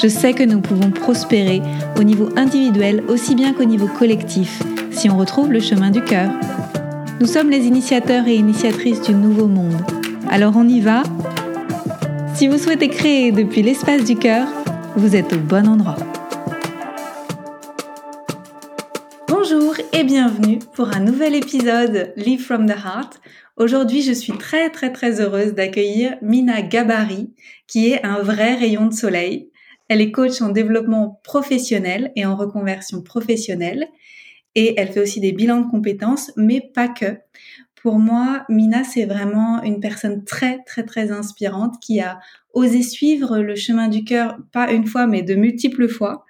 Je sais que nous pouvons prospérer au niveau individuel aussi bien qu'au niveau collectif si on retrouve le chemin du cœur. Nous sommes les initiateurs et initiatrices du nouveau monde. Alors on y va Si vous souhaitez créer depuis l'espace du cœur, vous êtes au bon endroit. Bonjour et bienvenue pour un nouvel épisode Live from the Heart. Aujourd'hui, je suis très très très heureuse d'accueillir Mina Gabari, qui est un vrai rayon de soleil. Elle est coach en développement professionnel et en reconversion professionnelle et elle fait aussi des bilans de compétences, mais pas que. Pour moi, Mina, c'est vraiment une personne très, très, très inspirante qui a osé suivre le chemin du cœur, pas une fois, mais de multiples fois,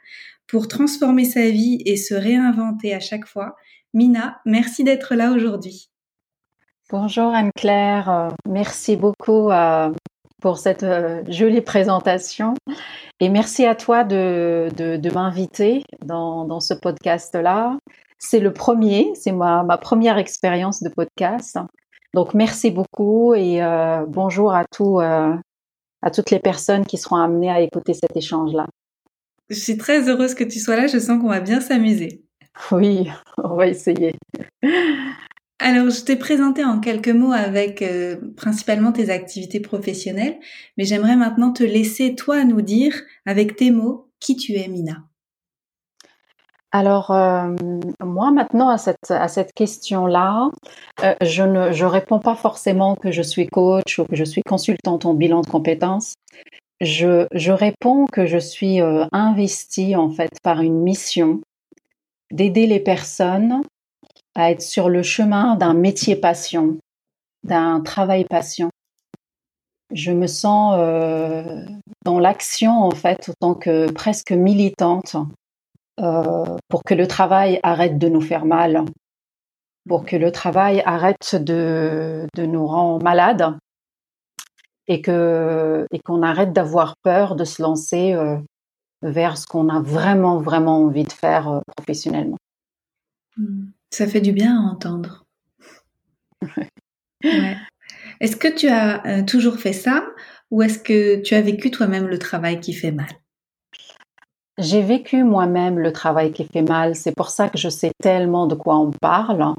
pour transformer sa vie et se réinventer à chaque fois. Mina, merci d'être là aujourd'hui. Bonjour Anne-Claire, euh, merci beaucoup pour cette euh, jolie présentation et merci à toi de, m'inviter dans, dans, ce podcast-là. C'est le premier, c'est ma, ma, première expérience de podcast. Donc merci beaucoup et euh, bonjour à, tout, euh, à toutes les personnes qui seront amenées à écouter cet échange-là. Je suis très heureuse que tu sois là, je sens qu'on va bien s'amuser. Oui, on va essayer. Alors, je t'ai présenté en quelques mots avec euh, principalement tes activités professionnelles, mais j'aimerais maintenant te laisser, toi, nous dire, avec tes mots, qui tu es, Mina. Alors, euh, moi maintenant à cette, à cette question-là, euh, je ne je réponds pas forcément que je suis coach ou que je suis consultante en bilan de compétences. Je, je réponds que je suis euh, investie en fait par une mission d'aider les personnes à être sur le chemin d'un métier passion, d'un travail passion. Je me sens dans l'action en fait, autant que presque militante euh, pour que le travail arrête de nous faire mal, pour que le travail arrête de, de nous rendre malades et que et qu'on arrête d'avoir peur de se lancer euh, vers ce qu'on a vraiment vraiment envie de faire euh, professionnellement. Mmh. Ça fait du bien à entendre. ouais. Est-ce que tu as toujours fait ça ou est-ce que tu as vécu toi-même le travail qui fait mal? J'ai vécu moi-même le travail qui fait mal. C'est pour ça que je sais tellement de quoi on parle.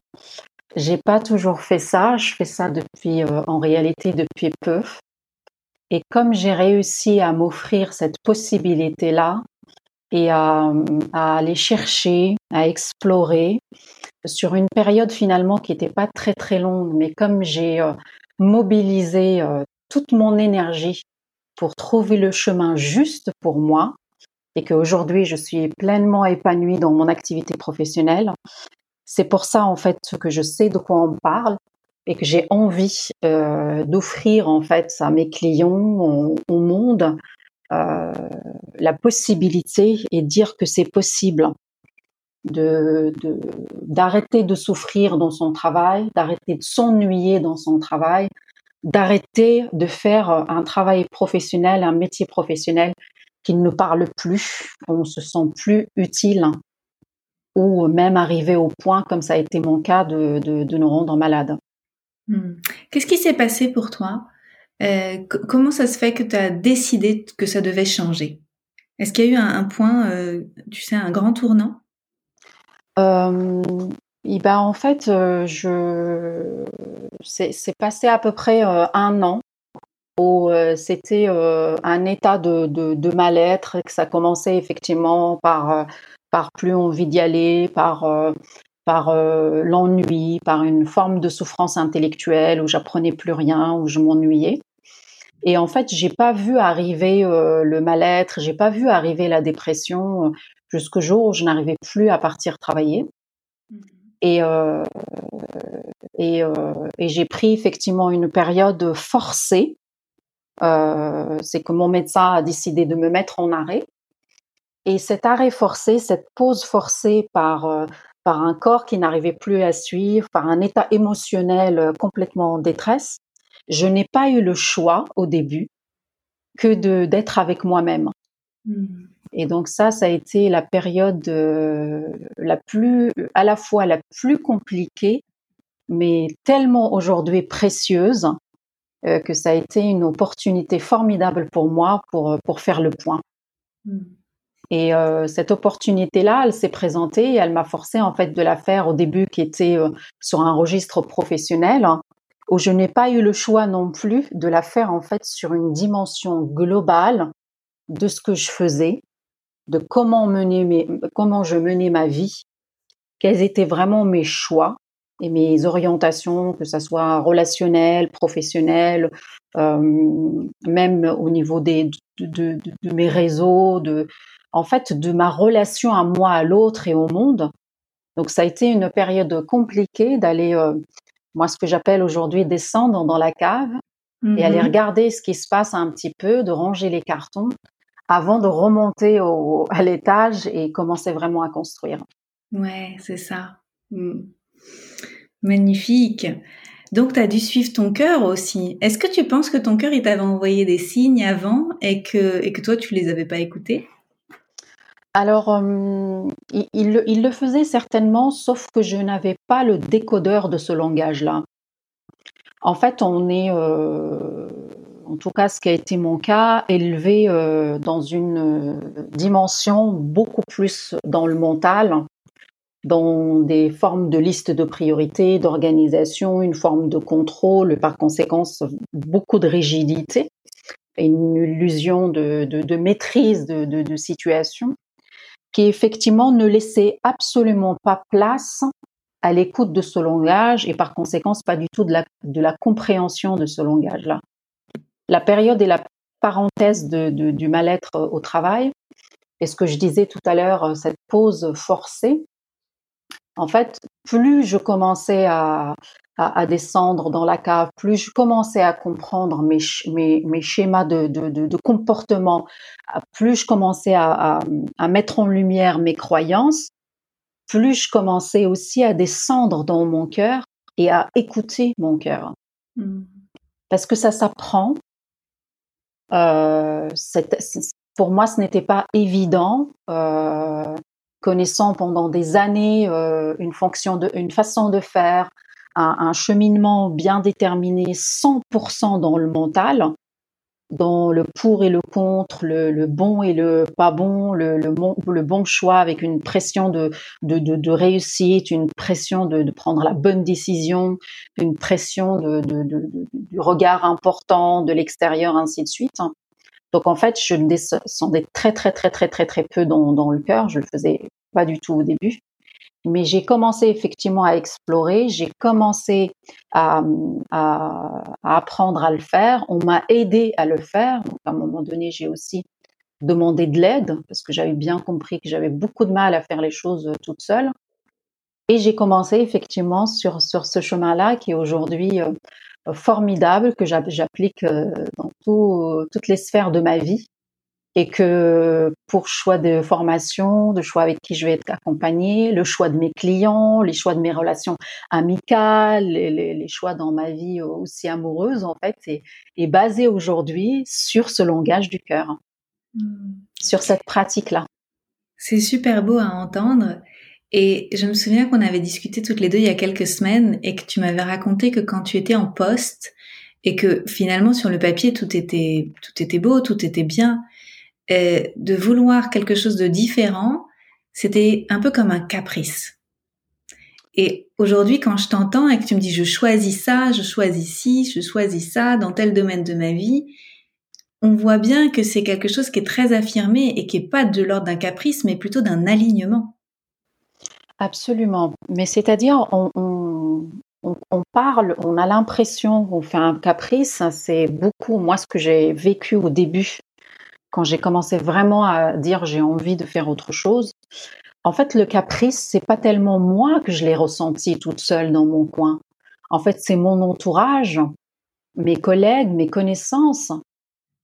J'ai pas toujours fait ça. Je fais ça depuis, euh, en réalité, depuis peu. Et comme j'ai réussi à m'offrir cette possibilité-là et à, aller chercher, à explorer sur une période finalement qui n'était pas très très longue, mais comme j'ai euh, mobilisé euh, toute mon énergie pour trouver le chemin juste pour moi, et qu'aujourd'hui je suis pleinement épanouie dans mon activité professionnelle. C'est pour ça en fait que je sais de quoi on parle et que j'ai envie euh, d'offrir en fait à mes clients, au, monde, la possibilité et dire que c'est possible de d'arrêter de, souffrir dans son travail, d'arrêter de s'ennuyer dans son travail, d'arrêter de faire un travail professionnel, un métier professionnel qu'il ne parle plus, on se sent plus utile ou même arrivé au point, comme ça a été mon cas, de, de, nous rendre malades. Hmm. Qu'est-ce qui s'est passé pour toi? Euh, Comment ça se fait que tu as décidé que ça devait changer? Est-ce qu'il y a eu un, point, euh, tu sais, un grand tournant? Et ben, en fait, je c'est passé à peu près un an euh, c'était euh, un état de, de, mal-être et que ça commençait effectivement par, euh, par plus envie d'y aller, par, par l'ennui, par une forme de souffrance intellectuelle où j'apprenais plus rien, où je m'ennuyais. Et en fait, j'ai pas vu arriver le mal-être, j'ai pas vu arriver la dépression jusqu'au jour où je n'arrivais plus à partir travailler. Mmh. Et, et, et j'ai pris effectivement une période forcée euh, c'est que mon médecin a décidé de me mettre en arrêt. Et cet arrêt forcé, cette pause forcée par, euh, par un corps qui n'arrivait plus à suivre, par un état émotionnel euh, complètement en détresse, je n'ai pas eu le choix au début que de d'être avec moi-même. Mmh. Et donc ça, ça a été la période euh, la plus, à la fois la plus compliquée, mais tellement aujourd'hui précieuse euh, que ça a été une opportunité formidable pour moi pour pour faire le point. Mmh. Et euh, cette opportunité-là, elle s'est présentée et elle m'a forcé en fait de la faire au début qui était euh, sur un registre professionnel où je n'ai pas eu le choix non plus de la faire en fait sur une dimension globale de ce que je faisais, de comment mener mes, comment je menais ma vie, quels étaient vraiment mes choix et mes orientations, que ça soit relationnel, professionnel, euh, même au niveau des de, de, de, mes réseaux, de en fait de ma relation à moi, à l'autre et au monde. Donc ça a été une période compliquée d'aller, euh, moi ce que j'appelle aujourd'hui descendre dans la cave et aller mmh regarder ce qui se passe un petit peu, de ranger les cartons avant de remonter au, à l'étage et commencer vraiment à construire. Ouais, c'est ça. Mmh. Magnifique. Donc, tu as dû suivre ton cœur aussi. Est-ce que tu penses que ton cœur, il t'avait envoyé des signes avant et que, et que toi, tu les avais pas écoutés? Alors, il, le faisait certainement, sauf que je n'avais pas le décodeur de ce langage-là. En fait, on est, en tout cas ce qui a été mon cas, élevé dans une dimension beaucoup plus dans le mental, dans des formes de liste de priorités, d'organisation, une forme de contrôle, par conséquent beaucoup de rigidité et une illusion de, maîtrise de, situation qui effectivement ne laissait absolument pas place à l'écoute de ce langage et par conséquent pas du tout de la compréhension de ce langage-là. La période et la parenthèse de, du mal-être au travail, et ce que je disais tout à l'heure, cette pause forcée, en fait, plus je commençais à, à, descendre dans la cave, plus je commençais à comprendre mes, mes, mes schémas de, de, de, comportement, plus je commençais à, à, mettre en lumière mes croyances, plus je commençais aussi à descendre dans mon cœur et à écouter mon cœur. Mmh. Parce que ça s'apprend. Euh, pour moi, ce n'était pas évident. Euh, connaissant pendant des années euh, une fonction de, une façon de faire, un, cheminement bien déterminé, 100% dans le mental, dans le pour et le contre, le, bon et le pas bon, le, bon choix avec une pression de, réussite, une pression de, prendre la bonne décision, une pression du regard important de l'extérieur, ainsi de suite. Donc en fait, je descendais très très très très très très peu dans, dans le cœur. Je le faisais pas du tout au début. Mais j'ai commencé effectivement à explorer, j'ai commencé à, apprendre à le faire. On m'a aidé à le faire. À un moment donné, j'ai aussi demandé de l'aide parce que j'avais bien compris que j'avais beaucoup de mal à faire les choses euh, toute seule. Et j'ai commencé effectivement sur, sur ce chemin-là qui est aujourd'hui euh, formidable, que j'applique euh, dans tout, toutes les sphères de ma vie et que pour choix de formation, de choix avec qui je vais être accompagnée, le choix de mes clients, les choix de mes relations amicales, les, les, choix dans ma vie aussi amoureuse, en fait, est, est basé aujourd'hui sur ce langage du cœur, mmh. sur cette pratique-là. C'est super beau à entendre. Et je me souviens qu'on avait discuté toutes les deux il y a quelques semaines et que tu m'avais raconté que quand tu étais en poste et que finalement sur le papier tout était tout était beau, tout était bien, euh, de vouloir quelque chose de différent, c'était un peu comme un caprice. Et aujourd'hui, quand je t'entends et que tu me dis je choisis ça, je choisis ci, je choisis ça dans tel domaine de ma vie, on voit bien que c'est quelque chose qui est très affirmé et qui est pas de l'ordre d'un caprice, mais plutôt d'un alignement. Absolument. Mais c'est-à-dire, on, on, parle, on a l'impression qu'on fait un caprice. C'est beaucoup, moi, ce que j'ai vécu au début quand j'ai commencé vraiment à dire j'ai envie de faire autre chose, en fait, le caprice, c'est pas tellement moi que je l'ai ressenti toute seule dans mon coin. En fait, c'est mon entourage, mes collègues, mes connaissances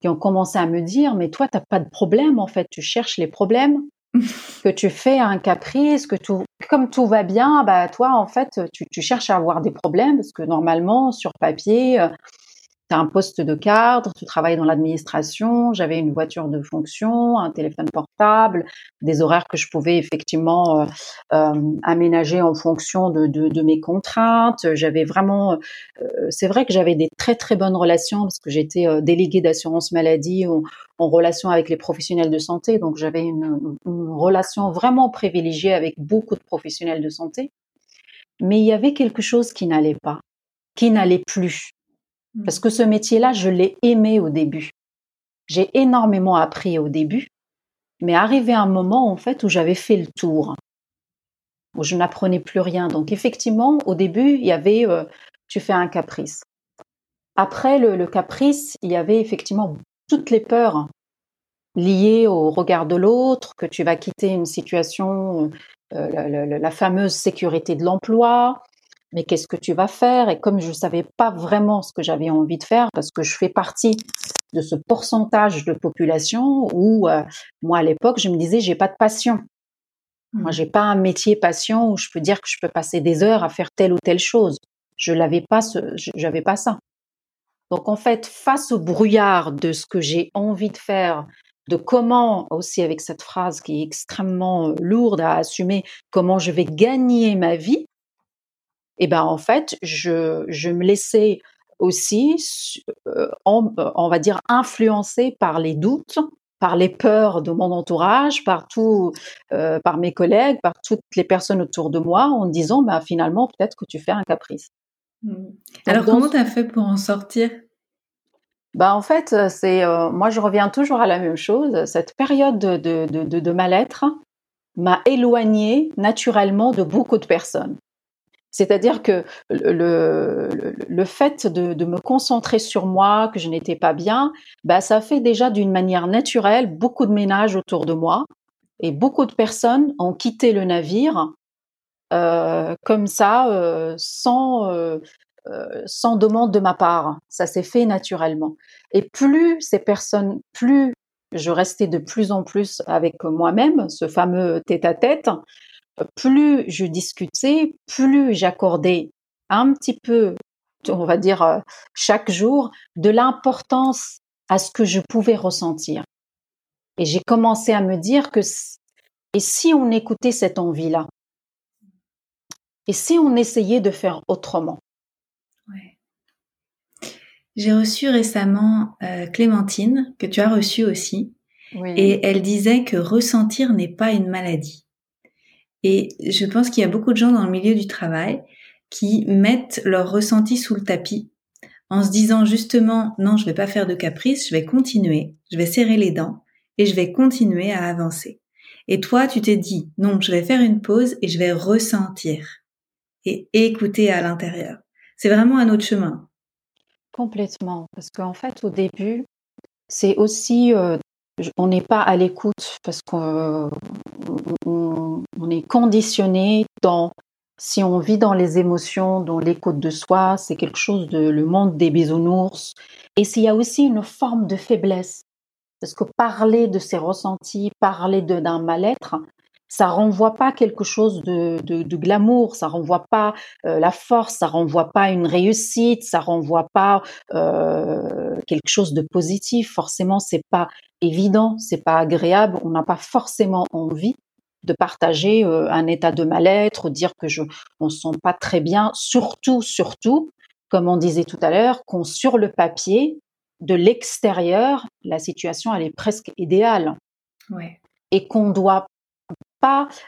qui ont commencé à me dire mais toi t'as pas de problème en fait, tu cherches les problèmes. que tu fais un caprice, que tout, comme tout va bien, bah toi en fait tu, tu cherches à avoir des problèmes parce que normalement sur papier euh, tu as un poste de cadre, tu travailles dans l'administration, j'avais une voiture de fonction, un téléphone portable, des horaires que je pouvais effectivement euh, euh, aménager en fonction de, de, de mes contraintes. J'avais vraiment, euh, c'est vrai que j'avais des très très bonnes relations parce que j'étais euh, déléguée d'assurance maladie en, en, relation avec les professionnels de santé, donc j'avais une, une relation vraiment privilégiée avec beaucoup de professionnels de santé. Mais il y avait quelque chose qui n'allait pas, qui n'allait plus parce que ce métier-là, je l'ai aimé au début. J'ai énormément appris au début, mais arrivé un moment en fait où j'avais fait le tour, où je n'apprenais plus rien. Donc effectivement, au début, il y avait, euh, tu fais un caprice. Après le, caprice, il y avait effectivement toutes les peurs liées au regard de l'autre, que tu vas quitter une situation, euh, la, fameuse sécurité de l'emploi, mais qu'est-ce que tu vas faire? Et comme je ne savais pas vraiment ce que j'avais envie de faire, parce que je fais partie de ce pourcentage de population où, euh, moi à l'époque, je me disais, j'ai pas de passion. Moi, mmh. j'ai pas un métier passion où je peux dire que je peux passer des heures à faire telle ou telle chose. Je l'avais pas, j'avais pas ça. Donc en fait, face au brouillard de ce que j'ai envie de faire, de comment aussi avec cette phrase qui est extrêmement euh, lourde à assumer, comment je vais gagner ma vie, et ben en fait, je, je me laissais aussi, euh, on, on, va dire, influencer par les doutes, par les peurs de mon entourage, par tout, euh, par mes collègues, par toutes les personnes autour de moi, en disant, bah, finalement, peut-être que tu fais un caprice. Mmh. Alors, comment tu as fait pour en sortir? Bah en fait, c'est euh, moi je reviens toujours à la même chose. Cette période de, de, de, de mal-être m'a éloignée naturellement de beaucoup de personnes. C'est-à-dire que le, le, fait de, de, me concentrer sur moi, que je n'étais pas bien, bah, ça fait déjà d'une manière naturelle beaucoup de ménage autour de moi. Et beaucoup de personnes ont quitté le navire euh, comme ça, euh, sans, euh, sans demande de ma part. Ça s'est fait naturellement. Et plus ces personnes, plus je restais de plus en plus avec moi-même, ce fameux tête-à-tête, -tête, plus je discutais, plus j'accordais un petit peu, on va dire, euh, chaque jour, de l'importance à ce que je pouvais ressentir. Et j'ai commencé à me dire que, et si on écoutait cette envie-là? Et si on essayait de faire autrement? Ouais. J'ai reçu récemment euh, Clémentine, que tu as reçue aussi, oui. et elle disait que ressentir n'est pas une maladie. Et je pense qu'il y a beaucoup de gens dans le milieu du travail qui mettent leur ressenti sous le tapis en se disant justement non, je vais pas faire de caprice, je vais continuer, je vais serrer les dents et je vais continuer à avancer. Et toi, tu t'es dit non, je vais faire une pause et je vais ressentir et écouter à l'intérieur. C'est vraiment un autre chemin. Complètement, parce qu'en fait, au début, c'est aussi euh, on n'est pas à l'écoute parce qu'on on, est conditionné dans si on vit dans les émotions, dans l'écoute de soi, c'est quelque chose de le monde des bisounours. Et s'il y a aussi une forme de faiblesse, parce que parler de ses ressentis, parler d'un mal-être, ça renvoie pas quelque chose de, de, de glamour, ça renvoie pas euh, la force, ça renvoie pas une réussite, ça renvoie pas euh, quelque chose de positif. Forcément, c'est pas évident, c'est pas agréable, on n'a pas forcément envie de partager euh, un état de mal-être, dire que je on se sent pas très bien, surtout surtout comme on disait tout à l'heure, qu'on sur le papier de l'extérieur, la situation elle est presque idéale. Ouais. Et qu'on doit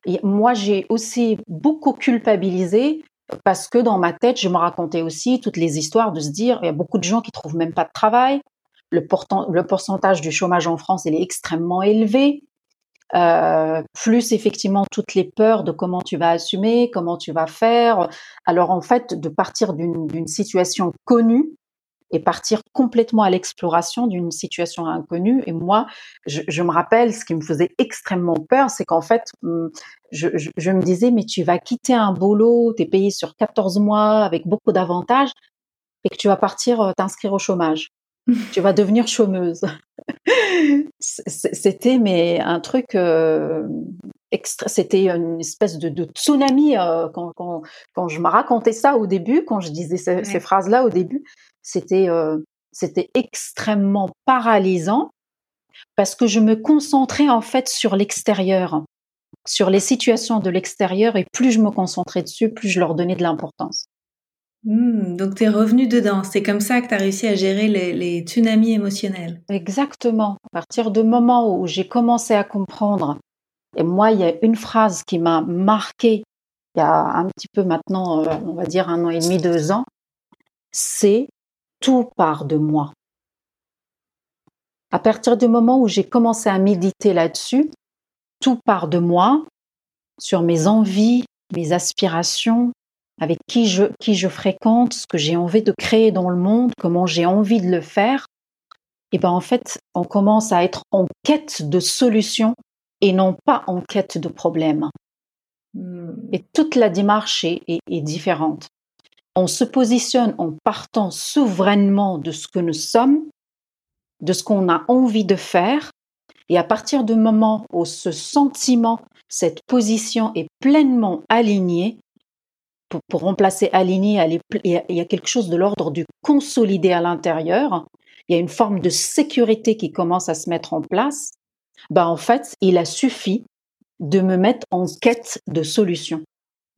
et moi j'ai aussi beaucoup culpabilisé parce que dans ma tête, je me racontais aussi toutes les histoires de se dire il y a beaucoup de gens qui trouvent même pas de travail, le pourcentage du chômage en France il est extrêmement élevé. Euh, plus effectivement toutes les peurs de comment tu vas assumer, comment tu vas faire. Alors en fait, de partir d'une situation connue et partir complètement à l'exploration d'une situation inconnue. Et moi, je, je, me rappelle, ce qui me faisait extrêmement peur, c'est qu'en fait, hum, je, je, je, me disais, mais tu vas quitter un boulot, tu es payé sur 14 mois avec beaucoup d'avantages, et que tu vas partir euh, t'inscrire au chômage. tu vas devenir chômeuse. c'était mais un truc euh, extra, c'était une espèce de, tsunami euh, quand, quand, quand, je me racontais ça au début, quand je disais ces, phrases-là au début, c'était euh, c'était extrêmement paralysant parce que je me concentrais en fait sur l'extérieur, sur les situations de l'extérieur et plus je me concentrais dessus, plus je leur donnais de l'importance. Hmm, donc tu es revenu dedans. C'est comme ça que tu as réussi à gérer les, tsunamis émotionnels. Exactement. À partir du moment où j'ai commencé à comprendre, et moi, il y a une phrase qui m'a marqué il y a un petit peu maintenant, euh, on va dire un an et demi, deux ans, c'est tout part de moi. À partir du moment où j'ai commencé à méditer là-dessus, tout part de moi, sur mes envies, mes aspirations, avec qui je, qui je fréquente, ce que j'ai envie de créer dans le monde, comment j'ai envie de le faire, et ben en fait, on commence à être en quête de solutions et non pas en quête de problèmes. Hmm. Et toute la démarche est, est, différente. On se positionne en partant souverainement de ce que nous sommes, de ce qu'on a envie de faire, et à partir du moment où ce sentiment, cette position est pleinement alignée, pour, remplacer aligné, il y a quelque chose de l'ordre du consolidé à l'intérieur. Il y a une forme de sécurité qui commence à se mettre en place. Ben, en fait, il a suffi de me mettre en quête de solutions.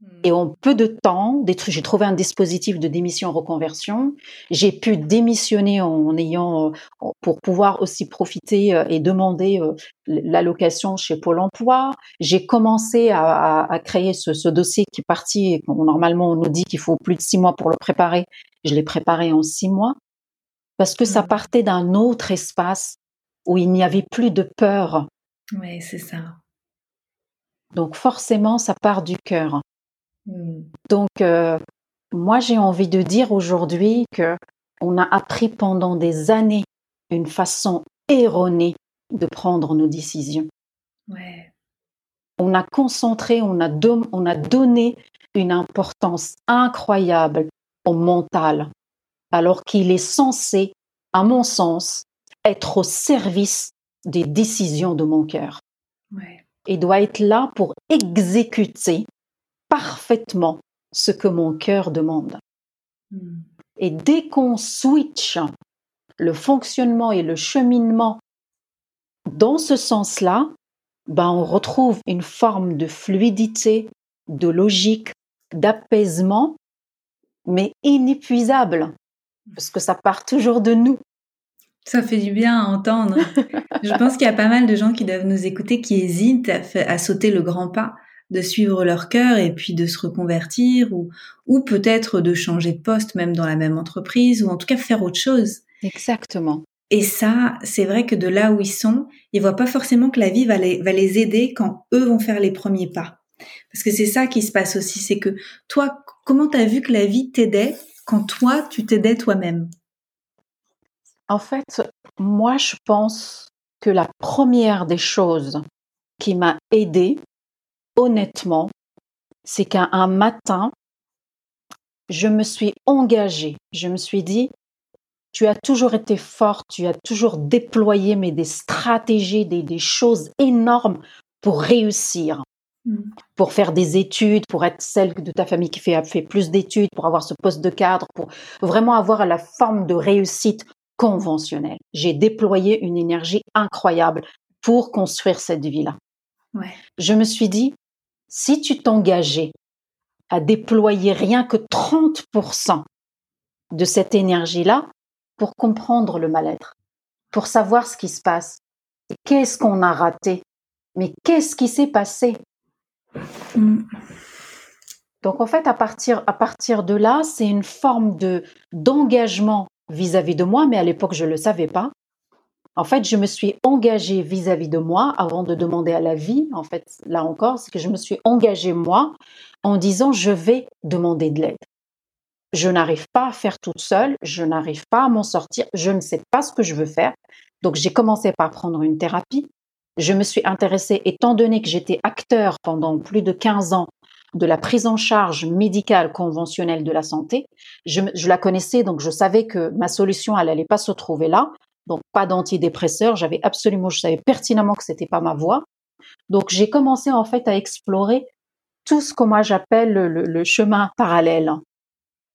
Hmm. Et en peu de temps, j'ai trouvé un dispositif de démission reconversion. J'ai pu démissionner en ayant, euh, pour pouvoir aussi profiter euh, et demander euh, l'allocation chez Pôle Emploi. J'ai commencé à, créer ce, dossier qui est parti. Normalement, on nous dit qu'il faut plus de six mois pour le préparer. Je l'ai préparé en six mois parce que ça hmm. partait d'un autre espace où il n'y avait plus de peur. Oui, c'est ça. Donc forcément, ça part du cœur. Hmm. Donc, euh, moi, j'ai envie de dire aujourd'hui que on a appris pendant des années une façon erronée de prendre nos décisions. On a concentré, on a, on a donné une importance incroyable au mental, alors qu'il est censé, à mon sens, être au service des décisions de mon cœur. Et doit être là pour exécuter parfaitement ce que mon cœur demande. Hmm. Et dès qu'on switch le fonctionnement et le cheminement dans ce sens-là, ben on retrouve une forme de fluidité, de logique, d'apaisement, mais inépuisable, parce que ça part toujours de nous. Ça fait du bien à entendre. Je pense qu'il y a pas mal de gens qui doivent nous écouter qui hésitent à sauter le grand pas de suivre leur cœur et puis de se reconvertir ou, ou peut-être de changer de poste même dans la même entreprise ou en tout cas faire autre chose. Exactement. Et ça, c'est vrai que de là où ils sont, ils voient pas forcément que la vie va les, va les aider quand eux vont faire les premiers pas. Parce que c'est ça qui se passe aussi, c'est que toi, comment t'as vu que la vie t'aidait quand toi, tu t'aidais toi-même? En fait, moi, je pense que la première des choses qui m'a aidée, honnêtement, c'est qu'un matin, je me suis engagée. Je me suis dit, tu as toujours été forte, tu as toujours déployé mais des stratégies, des, choses énormes pour réussir, mm. pour faire des études, pour être celle de ta famille qui fait, fait plus d'études, pour avoir ce poste de cadre, pour vraiment avoir la forme de réussite conventionnelle. J'ai déployé une énergie incroyable pour construire cette vie-là. Je me suis dit, si tu t'engageais à déployer rien que 30% de cette énergie-là pour comprendre le mal-être, pour savoir ce qui se passe, qu'est-ce qu'on a raté, mais qu'est-ce qui s'est passé? Mm. Donc en fait, à partir, à partir de là, c'est une forme de d'engagement vis-à-vis de moi, mais à l'époque, je ne le savais pas. En fait, je me suis engagée vis-à-vis de moi avant de demander à la vie. En fait, là encore, c'est que je me suis engagée moi en disant je vais demander de l'aide. Je n'arrive pas à faire toute seule, je n'arrive pas à m'en sortir, je ne sais pas ce que je veux faire. Donc j'ai commencé par prendre une thérapie. Je me suis intéressée, étant donné que j'étais acteur pendant plus de 15 ans, de la prise en charge médicale conventionnelle de la santé. Je, la connaissais, donc je savais que ma solution, elle n'allait pas se trouver là. Donc pas d'antidépresseur. J'avais absolument, je savais pertinemment que c'était pas ma voie. Donc j'ai commencé en fait à explorer tout ce que moi j'appelle le, chemin parallèle,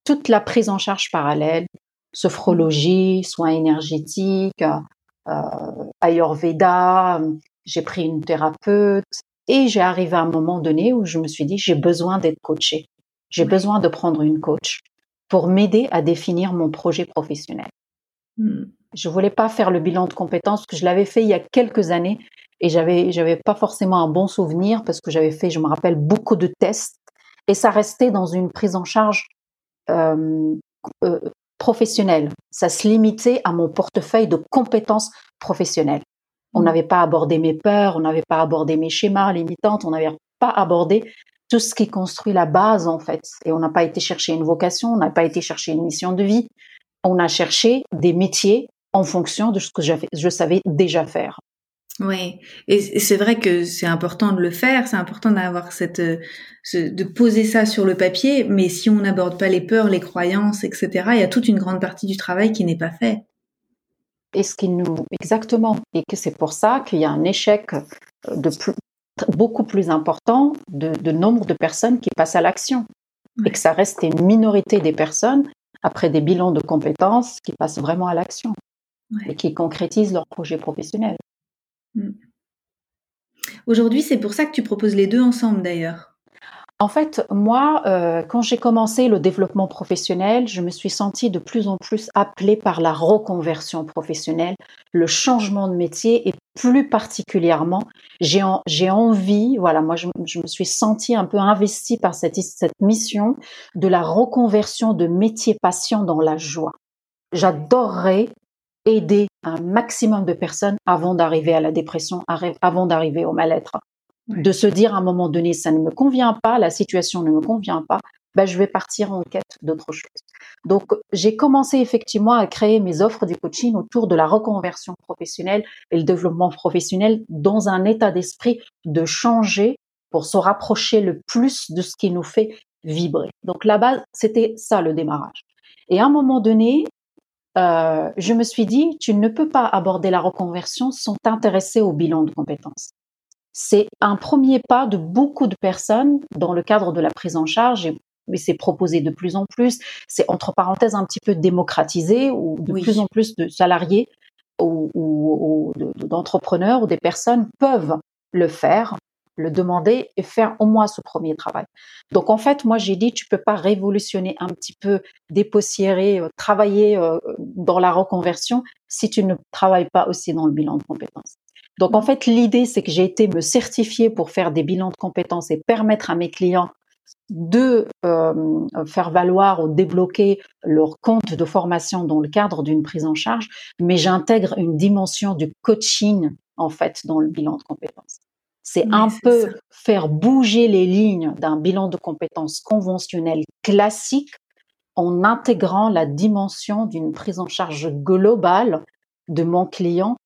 toute la prise en charge parallèle, sophrologie, soins énergétiques, euh, Ayurveda. J'ai pris une thérapeute et j'ai arrivé à un moment donné où je me suis dit j'ai besoin d'être coachée, j'ai besoin de prendre une coach pour m'aider à définir mon projet professionnel. Hmm. Je voulais pas faire le bilan de compétences parce que je l'avais fait il y a quelques années et j'avais j'avais pas forcément un bon souvenir parce que j'avais fait, je me rappelle, beaucoup de tests et ça restait dans une prise en charge euh, euh, professionnelle. Ça se limitait à mon portefeuille de compétences professionnelles. On mmh. n'avait pas abordé mes peurs, on n'avait pas abordé mes schémas limitantes, on n'avait pas abordé tout ce qui construit la base en fait. Et on n'a pas été chercher une vocation, on n'a pas été chercher une mission de vie. On a cherché des métiers en fonction de ce que je savais déjà faire. Oui, et c'est vrai que c'est important de le faire, c'est important d'avoir cette, euh, de poser ça sur le papier, mais si on n'aborde pas les peurs, les croyances, etc., il y a toute une grande partie du travail qui n'est pas fait. Et ce qui nous, exactement, et que c'est pour ça qu'il y a un échec euh, de beaucoup plus important de, nombre de personnes qui passent à l'action, et que ça reste une minorité des personnes après des bilans de compétences qui passent vraiment à l'action et qui concrétisent leur projet professionnel. Mm. Aujourd'hui, c'est pour ça que tu proposes les deux ensemble d'ailleurs. En fait, moi, euh, quand j'ai commencé le développement professionnel, je me suis sentie de plus en plus appelée par la reconversion professionnelle, le changement de métier et plus particulièrement, j'ai envie, voilà, moi je, me suis sentie un peu investie par cette, cette mission de la reconversion de métier patient dans la joie. J'adorerais aider un maximum de personnes avant d'arriver à la dépression, avant d'arriver au mal-être. De se dire à un moment donné, ça ne me convient pas, la situation ne me convient pas, ben, je vais partir en quête d'autre chose. Donc, j'ai commencé effectivement à créer mes offres du coaching autour de la reconversion professionnelle et le développement professionnel dans un état d'esprit de changer pour se rapprocher le plus de ce qui nous fait vibrer. Donc, là-bas, c'était ça le démarrage. Et à un moment donné, euh, je me suis dit, tu ne peux pas aborder la reconversion sans t'intéresser au bilan de compétences. C'est un premier pas de beaucoup de personnes dans le cadre de la prise en charge et c'est proposé de plus en plus. C'est entre parenthèses un petit peu démocratisé ou de plus en plus de salariés ou, ou d'entrepreneurs ou des personnes peuvent le faire le demander et faire au moins ce premier travail. Donc en fait, moi j'ai dit tu peux pas révolutionner un petit peu, dépoussiérer, euh, travailler euh, dans la reconversion si tu ne travailles pas aussi dans le bilan de compétences. Donc en fait, l'idée c'est que j'ai été me certifier pour faire des bilans de compétences et permettre à mes clients de euh, faire valoir ou débloquer leur compte de formation dans le cadre d'une prise en charge, mais j'intègre une dimension du coaching en fait dans le bilan de compétences. C'est un peu faire bouger les lignes d'un bilan de compétences conventionnel classique en intégrant la dimension d'une prise en charge globale de mon client.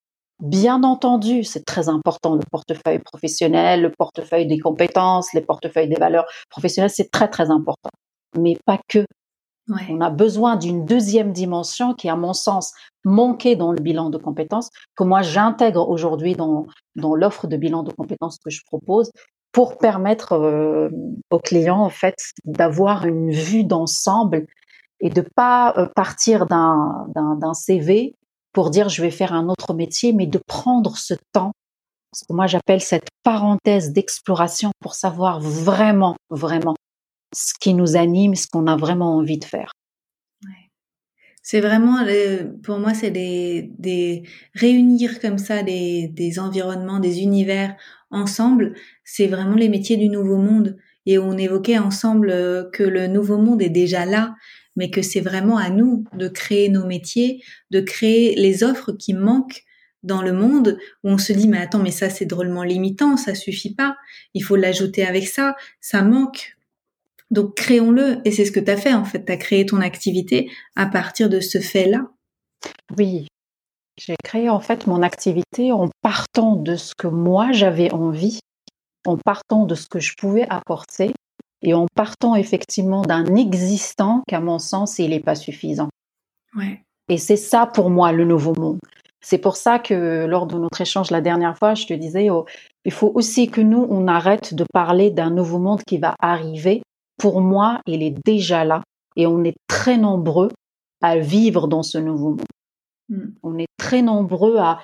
Bien entendu, c'est très important, le portefeuille professionnel, le portefeuille des compétences, les portefeuilles des valeurs professionnelles, c'est très très important. Mais pas que. On a besoin d'une deuxième dimension qui, à mon sens, manquait dans le bilan de compétences, que moi j'intègre aujourd'hui dans, dans l'offre de bilan de compétences que je propose pour permettre euh, aux clients en fait d'avoir une vue d'ensemble et de pas euh, partir d'un, d'un, CV pour dire je vais faire un autre métier, mais de prendre ce temps, ce que moi j'appelle cette parenthèse d'exploration pour savoir vraiment, vraiment ce qui nous anime, ce qu'on a vraiment envie de faire. C'est vraiment, pour moi, c'est des, des, réunir comme ça des, des environnements, des univers ensemble. C'est vraiment les métiers du nouveau monde. Et on évoquait ensemble euh, que le nouveau monde est déjà là, mais que c'est vraiment à nous de créer nos métiers, de créer les offres qui manquent dans le monde où on se dit mais attends mais ça c'est drôlement limitant, ça suffit pas, il faut l'ajouter avec ça, ça manque. Donc créons-le et c'est ce que tu as fait en fait, tu as créé ton activité à partir de ce fait-là. Oui. J'ai créé en fait mon activité en partant de ce que moi j'avais envie, en partant de ce que je pouvais apporter et en partant effectivement d'un existant qu'à mon sens, il n'est pas suffisant. Ouais. Et c'est ça pour moi le nouveau monde. C'est pour ça que lors de notre échange la dernière fois, je te disais, oh, il faut aussi que nous, on arrête de parler d'un nouveau monde qui va arriver. Pour moi, il est déjà là et on est très nombreux à vivre dans ce nouveau monde. Mm. On est très nombreux à,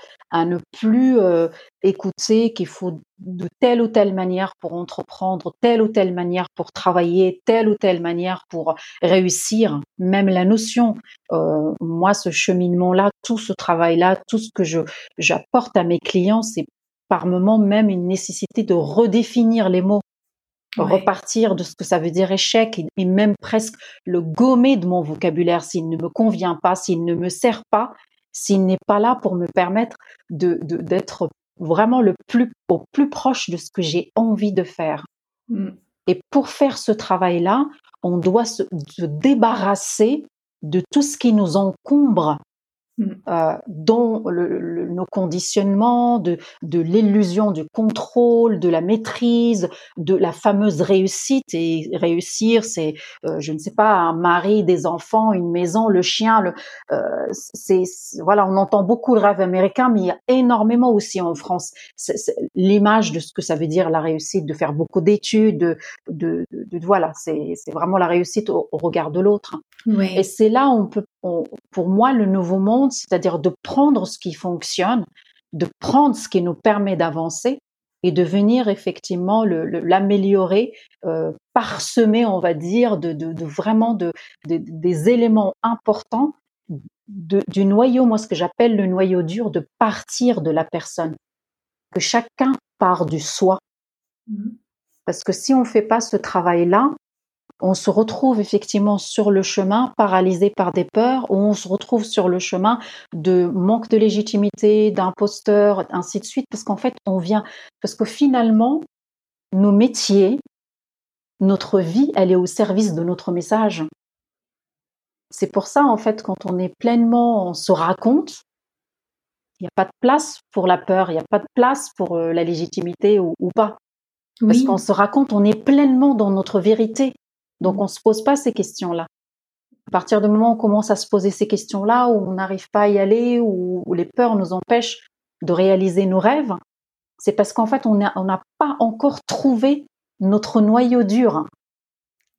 ne plus euh, écouter qu'il faut de telle ou telle manière pour entreprendre, telle ou telle manière pour travailler, telle ou telle manière pour réussir. Même la notion, euh, moi, ce cheminement-là, tout ce travail-là, tout ce que je j'apporte à mes clients, c'est par moment même une nécessité de redéfinir les mots. Repartir de ce que ça veut dire échec et, même presque le gommer de mon vocabulaire s'il ne me convient pas, s'il ne me sert pas, s'il n'est pas là pour me permettre de, d'être vraiment le plus, au plus proche de ce que j'ai envie de faire. Mm. Et pour faire ce travail-là, on doit se débarrasser de tout ce qui nous encombre. Euh, dont le, nos conditionnements, de, de l'illusion du contrôle, de la maîtrise, de la fameuse réussite. Et réussir, c'est, euh, je ne sais pas, un mari, des enfants, une maison, le chien. Le, euh, c'est, voilà, on entend beaucoup le rêve américain, mais il y a énormément aussi en France l'image de ce que ça veut dire la réussite, de faire beaucoup d'études, de, de, de, voilà, c'est, c'est vraiment la réussite au, regard de l'autre. Et c'est là où on peut, pour moi, le nouveau monde c'est-à-dire de prendre ce qui fonctionne, de prendre ce qui nous permet d'avancer et de venir effectivement l'améliorer, euh, parsemer, on va dire, de, vraiment de, des éléments importants du noyau, moi ce que j'appelle le noyau dur, de partir de la personne, que chacun part du soi. Mmh. Parce que si on ne fait pas ce travail-là, on se retrouve effectivement sur le chemin paralysé par des peurs, ou on se retrouve sur le chemin de manque de légitimité, d'imposteur, ainsi de suite, parce qu'en fait, on vient, parce que finalement, nos métiers, notre vie, elle est au service de notre message. C'est pour ça, en fait, quand on est pleinement, on se raconte, il n'y a pas de place pour la peur, il n'y a pas de place pour euh, la légitimité ou, pas. Parce qu'on se raconte, on est pleinement dans notre vérité. Donc, on ne se pose pas ces questions-là. À partir du moment où on commence à se poser ces questions-là, où on n'arrive pas à y aller, où, les peurs nous empêchent de réaliser nos rêves, c'est parce qu'en fait, on n'a pas encore trouvé notre noyau dur.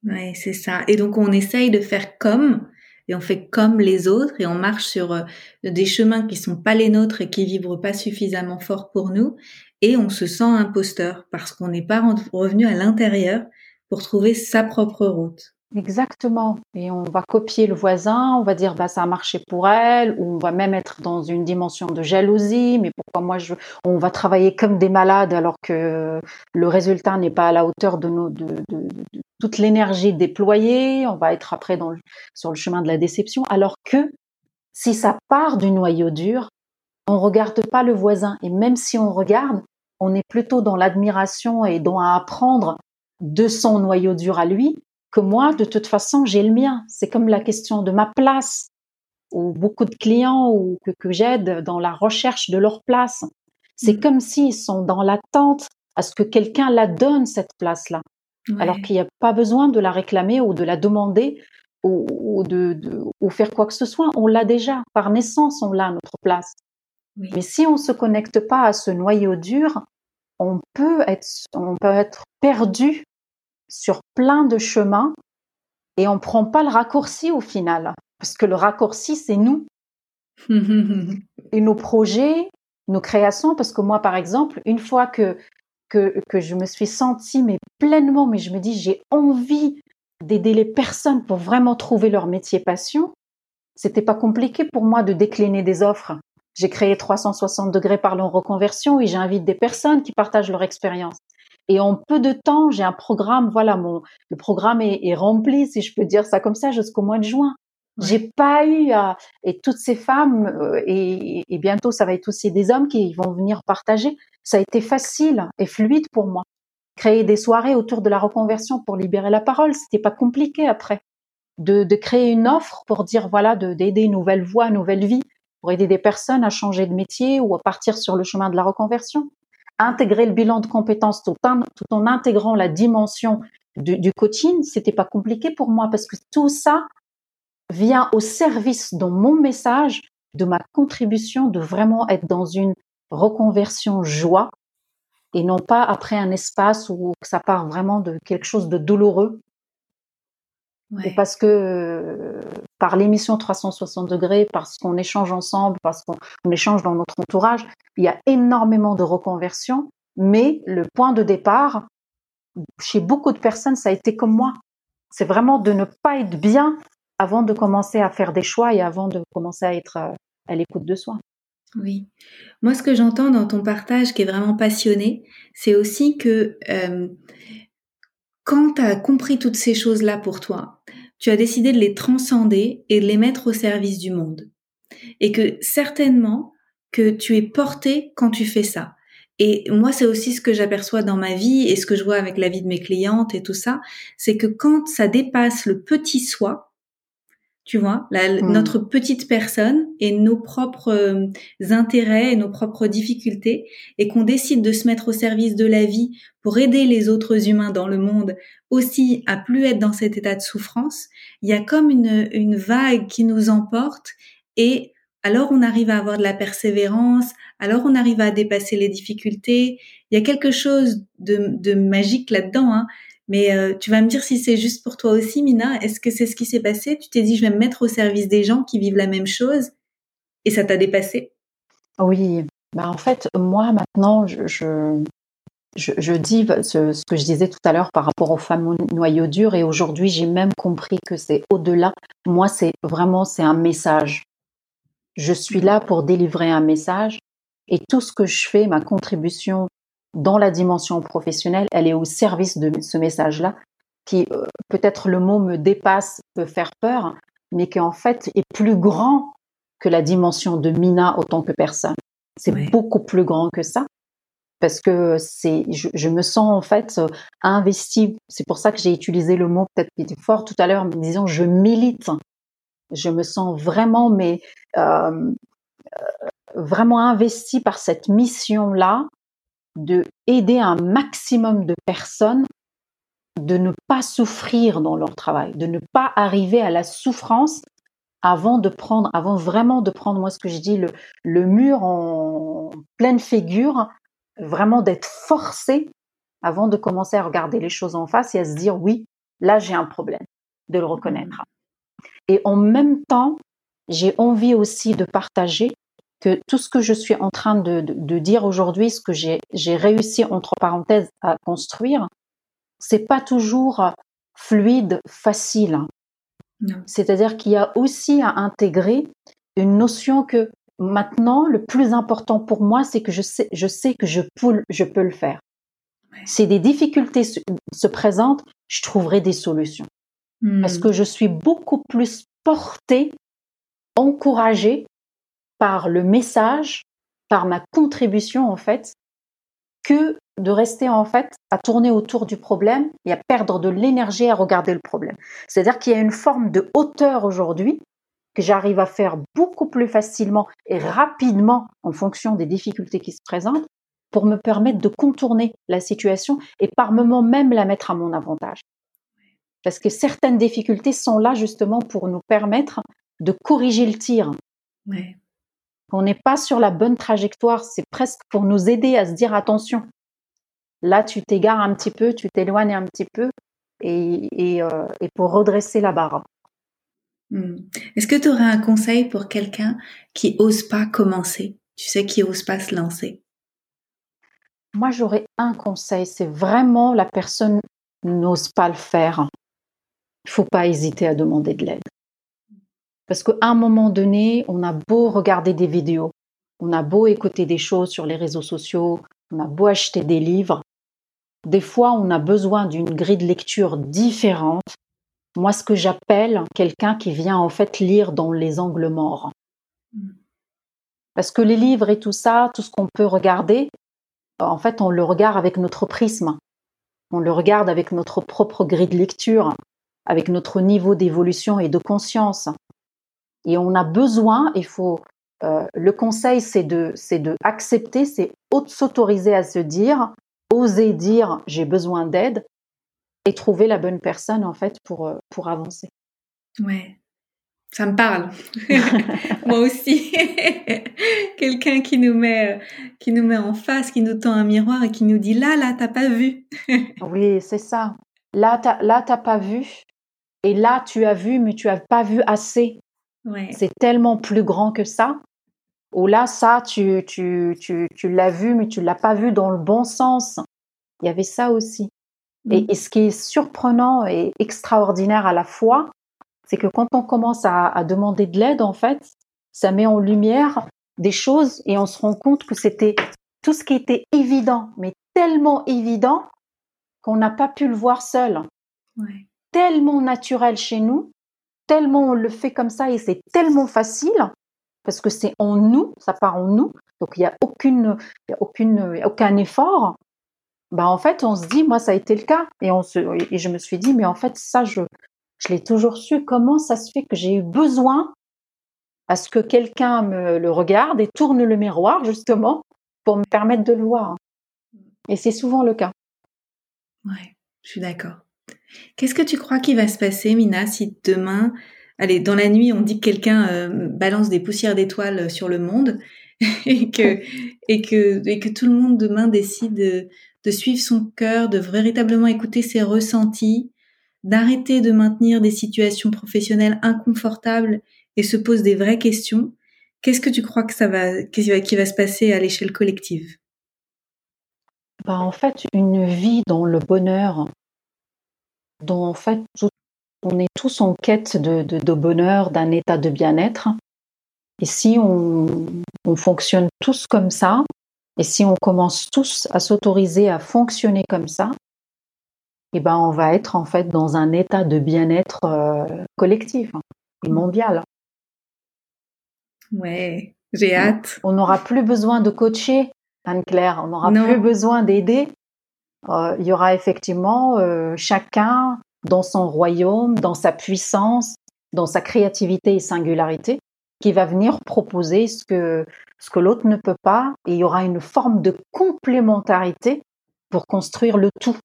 Oui, c'est ça. Et donc, on essaye de faire comme, et on fait comme les autres, et on marche sur euh, des chemins qui sont pas les nôtres et qui vibrent pas suffisamment fort pour nous, et on se sent imposteur parce qu'on n'est pas revenu à l'intérieur pour trouver sa propre route. Exactement. Et on va copier le voisin, on va dire bah ça a marché pour elle, ou on va même être dans une dimension de jalousie. Mais pourquoi moi je On va travailler comme des malades alors que le résultat n'est pas à la hauteur de, nos, de, toute l'énergie déployée. On va être après dans sur le chemin de la déception. Alors que si ça part du noyau dur, on regarde pas le voisin. Et même si on regarde, on est plutôt dans l'admiration et dans à apprendre de son noyau dur à lui que moi, de toute façon, j'ai le mien. C'est comme la question de ma place ou beaucoup de clients ou que, j'aide dans la recherche de leur place. C'est mm. comme s'ils sont dans l'attente à ce que quelqu'un la donne, cette place-là. Alors qu'il n'y a pas besoin de la réclamer ou de la demander ou, de, ou faire quoi que ce soit. On l'a déjà. Par naissance, on l'a, notre place. Mais si on ne se connecte pas à ce noyau dur, on peut être, on peut être perdu sur plein de chemins et on prend pas le raccourci au final. Parce que le raccourci, c'est nous. et nos projets, nos créations, parce que moi, par exemple, une fois que, que, que je me suis sentie mais pleinement, mais je me dis, j'ai envie d'aider les personnes pour vraiment trouver leur métier passion, c'était pas compliqué pour moi de décliner des offres. J'ai créé 360 degrés parlons reconversion et j'invite des personnes qui partagent leur expérience. Et en peu de temps, j'ai un programme, voilà, mon, le programme est, rempli, si je peux dire ça comme ça, jusqu'au mois de juin. J'ai pas eu à, et toutes ces femmes, euh, et, et, bientôt ça va être aussi des hommes qui vont venir partager. Ça a été facile et fluide pour moi. Créer des soirées autour de la reconversion pour libérer la parole, c'était pas compliqué après. De, de créer une offre pour dire voilà, d'aider une nouvelle voie, une nouvelle vie, pour aider des personnes à changer de métier ou à partir sur le chemin de la reconversion. Intégrer le bilan de compétences tout en, tout en intégrant la dimension du, du coaching, c'était pas compliqué pour moi parce que tout ça vient au service dans mon message de ma contribution de vraiment être dans une reconversion joie et non pas après un espace où ça part vraiment de quelque chose de douloureux. Et parce que par l'émission 360 degrés, parce qu'on échange ensemble, parce qu'on échange dans notre entourage, il y a énormément de reconversion, mais le point de départ, chez beaucoup de personnes, ça a été comme moi. C'est vraiment de ne pas être bien avant de commencer à faire des choix et avant de commencer à être euh, à l'écoute de soi. Oui. Moi, ce que j'entends dans ton partage qui est vraiment passionné, c'est aussi que euh, quand tu as compris toutes ces choses-là pour toi, tu as décidé de les transcender et de les mettre au service du monde. Et que certainement que tu es porté quand tu fais ça. Et moi, c'est aussi ce que j'aperçois dans ma vie et ce que je vois avec la vie de mes clientes et tout ça, c'est que quand ça dépasse le petit soi, tu vois, mmh. notre petite personne et nos propres euh, intérêts et nos propres difficultés, et qu'on décide de se mettre au service de la vie pour aider les autres humains dans le monde aussi à plus être dans cet état de souffrance, il y a comme une, une vague qui nous emporte et alors on arrive à avoir de la persévérance, alors on arrive à dépasser les difficultés. Il y a quelque chose de, de magique là-dedans. Hein. Mais euh, tu vas me dire si c'est juste pour toi aussi, Mina. Est-ce que c'est ce qui s'est passé? Tu t'es dit, je vais me mettre au service des gens qui vivent la même chose et ça t'a dépassé Oui. Bah, en fait, moi, maintenant, je, je, je, dis ce, que je disais tout à l'heure par rapport aux femmes au noyau dur et aujourd'hui, j'ai même compris que c'est au-delà. Moi, c'est vraiment, c'est un message. Je suis là pour délivrer un message et tout ce que je fais, ma contribution dans la dimension professionnelle, elle est au service de ce message-là, qui euh, peut-être le mot me dépasse, peut faire peur, mais qui en fait est plus grand que la dimension de Mina autant que personne. C'est beaucoup plus grand que ça parce que c'est, je, me sens en fait euh, investi. C'est pour ça que j'ai utilisé le mot peut-être était fort tout à l'heure, mais disons je milite. Je me sens vraiment, mais euh, euh vraiment investi par cette mission-là de aider un maximum de personnes de ne pas souffrir dans leur travail, de ne pas arriver à la souffrance avant de prendre, avant vraiment de prendre, moi ce que je dis, le, le mur en pleine figure, vraiment d'être forcé avant de commencer à regarder les choses en face et à se dire oui, là j'ai un problème, de le reconnaître. Et en même temps, j'ai envie aussi de partager que tout ce que je suis en train de, dire aujourd'hui, ce que j'ai réussi entre parenthèses à construire, c'est pas toujours fluide, facile. C'est-à-dire qu'il y a aussi à intégrer une notion que maintenant, le plus important pour moi, c'est que je sais, je sais que je peux, je peux le faire. Si des difficultés se, présentent, je trouverai des solutions. Parce hmm. que je suis beaucoup plus portée, encouragée par le message, par ma contribution en fait, que de rester en fait à tourner autour du problème et à perdre de l'énergie à regarder le problème. C'est-à-dire qu'il y a une forme de hauteur aujourd'hui que j'arrive à faire beaucoup plus facilement et rapidement en fonction des difficultés qui se présentent pour me permettre de contourner la situation et par moment même la mettre à mon avantage. Parce que certaines difficultés sont là justement pour nous permettre de corriger le tir. On n'est pas sur la bonne trajectoire. C'est presque pour nous aider à se dire attention. Là, tu t'égares un petit peu, tu t'éloignes un petit peu, et, euh, pour redresser la barre. Hmm. Est-ce que tu aurais un conseil pour quelqu'un qui ose pas commencer? Tu sais, qui ose pas se lancer? Moi, j'aurais un conseil. C'est vraiment la personne n'ose pas le faire. Il faut pas hésiter à demander de l'aide. Parce qu'à un moment donné, on a beau regarder des vidéos, on a beau écouter des choses sur les réseaux sociaux, on a beau acheter des livres, des fois on a besoin d'une grille de lecture différente. Moi, ce que j'appelle quelqu'un qui vient en fait lire dans les angles morts. Parce que les livres et tout ça, tout ce qu'on peut regarder, en fait, on le regarde avec notre prisme. On le regarde avec notre propre grille de lecture, avec notre niveau d'évolution et de conscience. Et on a besoin, il faut, euh, le conseil, c'est de, c'est de accepter, c'est s'autoriser à se dire, oser dire j'ai besoin d'aide, et trouver la bonne personne en fait pour, pour avancer. Ouais, ça me parle. Moi aussi. Quelqu'un qui nous met, qui nous met en face, qui nous tend un miroir et qui nous dit là, là, t'as pas vu. oui, c'est ça. Là, t'as, là, t'as pas vu. Et là, tu as vu, mais tu as pas vu assez. Ouais. C'est tellement plus grand que ça. Ou là, ça, tu, tu, tu, tu l'as vu, mais tu l'as pas vu dans le bon sens. Il y avait ça aussi. Et, mm. et, ce qui est surprenant et extraordinaire à la fois, c'est que quand on commence à, demander de l'aide, en fait, ça met en lumière des choses et on se rend compte que c'était tout ce qui était évident, mais tellement évident qu'on n'a pas pu le voir seul. Tellement naturel chez nous, tellement on le fait comme ça et c'est tellement facile parce que c'est en nous, ça part en nous, donc il n'y a aucune, a aucune, aucun effort. Ben en fait, on se dit, moi ça a été le cas et on se, et je me suis dit, mais en fait ça je, je l'ai toujours su. Comment ça se fait que j'ai eu besoin à ce que quelqu'un me le regarde et tourne le miroir, justement, pour me permettre de le voir. Et c'est souvent le cas. Ouais, je suis d'accord. Qu'est-ce que tu crois qui va se passer, Mina, si demain, allez, dans la nuit, on dit que quelqu'un euh, balance des poussières d'étoiles sur le monde et que, et que, et que tout le monde demain décide de, de suivre son cœur, de véritablement écouter ses ressentis d'arrêter de maintenir des situations professionnelles inconfortables et se pose des vraies questions, qu'est-ce que tu crois que ça va, qui va, se passer à l'échelle collective? Bah, En fait, une vie dans le bonheur, dont en fait on est tous en quête de, bonheur, d'un état de bien-être. Et si on, on fonctionne tous comme ça, et si on commence tous à s'autoriser à fonctionner comme ça, eh ben, on va être en fait dans un état de bien-être euh, collectif et hein, mondial. Ouais, j'ai hâte. On n'aura plus besoin de coacher, Anne-Claire, on n'aura plus besoin d'aider. Euh, il y aura effectivement euh, chacun dans son royaume, dans sa puissance, dans sa créativité et singularité, qui va venir proposer ce que, l'autre ne peut pas, et il y aura une forme de complémentarité pour construire le tout.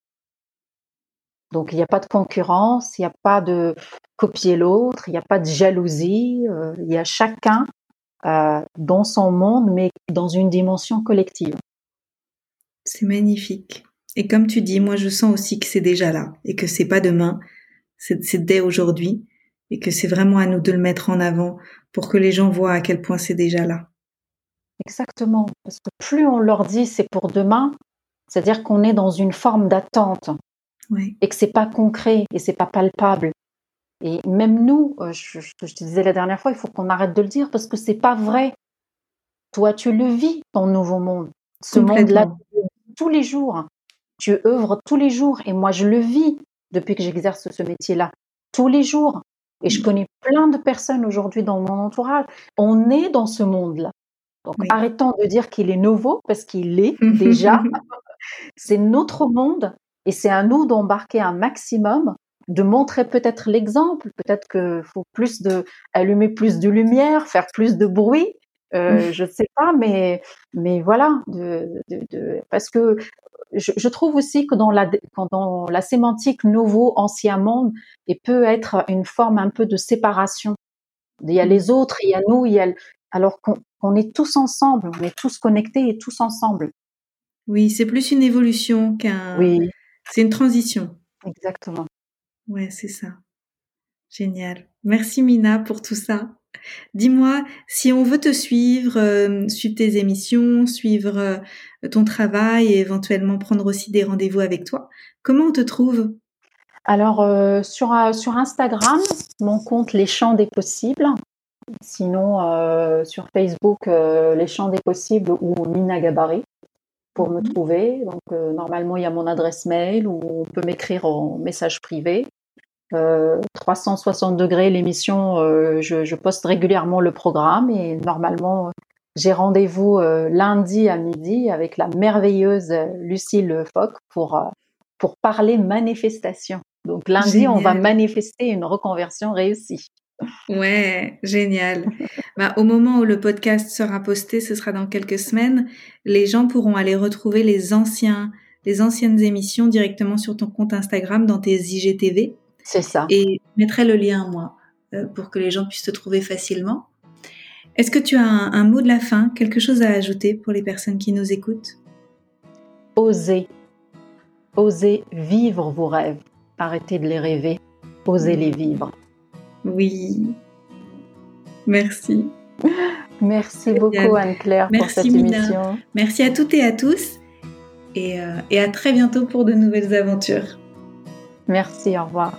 Donc il n'y a pas de concurrence, il n'y a pas de copier l'autre, il n'y a pas de jalousie, euh, il y a chacun dans son monde, mais dans une dimension collective. C'est magnifique. Et comme tu dis, moi je sens aussi que c'est déjà là et que c'est pas demain, c'est dès aujourd'hui et que c'est vraiment à nous de le mettre en avant pour que les gens voient à quel point c'est déjà là. Exactement, parce que plus on leur dit c'est pour demain, c'est-à-dire qu'on est dans une forme d'attente et que c'est pas concret et c'est pas palpable. Et même nous, euh, je, je, te disais la dernière fois, il faut qu'on arrête de le dire parce que c'est pas vrai. Toi, tu le vis, ton nouveau monde. Ce monde-là, tous les jours. Tu œuvres tous les jours. Et moi, je le vis depuis que j'exerce ce métier-là. Tous les jours. Et je connais plein de personnes aujourd'hui dans mon entourage. On est dans ce monde-là. Donc, arrêtons de dire qu'il est nouveau parce qu'il est déjà. c'est notre monde et c'est à nous d'embarquer un maximum, de montrer peut-être l'exemple, peut-être qu'il faut plus de allumer plus de lumière, faire plus de bruit. Euh, je ne sais pas, mais mais voilà, de, de, de parce que je, je, trouve aussi que dans la dans la sémantique nouveau ancien monde, il peut être une forme un peu de séparation. Il y a les autres, il y a nous, il y a alors qu'on est tous ensemble, on est tous connectés et tous ensemble. Oui, c'est plus une évolution qu'un oui. C'est une transition. Exactement. Ouais, c'est ça. Génial. Merci Mina pour tout ça. Dis-moi, si on veut te suivre, euh, suivre tes émissions, suivre euh, ton travail et éventuellement prendre aussi des rendez-vous avec toi, comment on te trouve? Alors, euh, sur, sur Instagram, mon compte Les Champs des Possibles. Sinon, sur Facebook, Les Champs des Possibles ou Mina Gabarit pour me mhm. trouver. Donc, normalement, il y a mon adresse mail ou on peut m'écrire en message privé. 360 euh, degrés l'émission, euh, je, poste régulièrement le programme et normalement, j'ai rendez-vous lundi à midi avec la merveilleuse Lucille Fock pour, pour parler manifestation. Donc lundi, on va manifester une reconversion réussie. Ouais, génial. bah, au moment où le podcast sera posté, ce sera dans quelques semaines, les gens pourront aller retrouver les anciens les anciennes émissions directement sur ton compte Instagram dans tes IGTV. C'est ça. Et je mettrai le lien, moi, euh, pour que les gens puissent te trouver facilement. Est-ce que tu as un, mot de la fin, quelque chose à ajouter pour les personnes qui nous écoutent? Osez. Osez vivre vos rêves. Arrêtez de les rêver. Osez les vivre. Oui. Merci. Merci beaucoup Anne-Claire pour cette émission. Merci à toutes et à tous et, euh, et à très bientôt pour de nouvelles aventures. Merci, au revoir.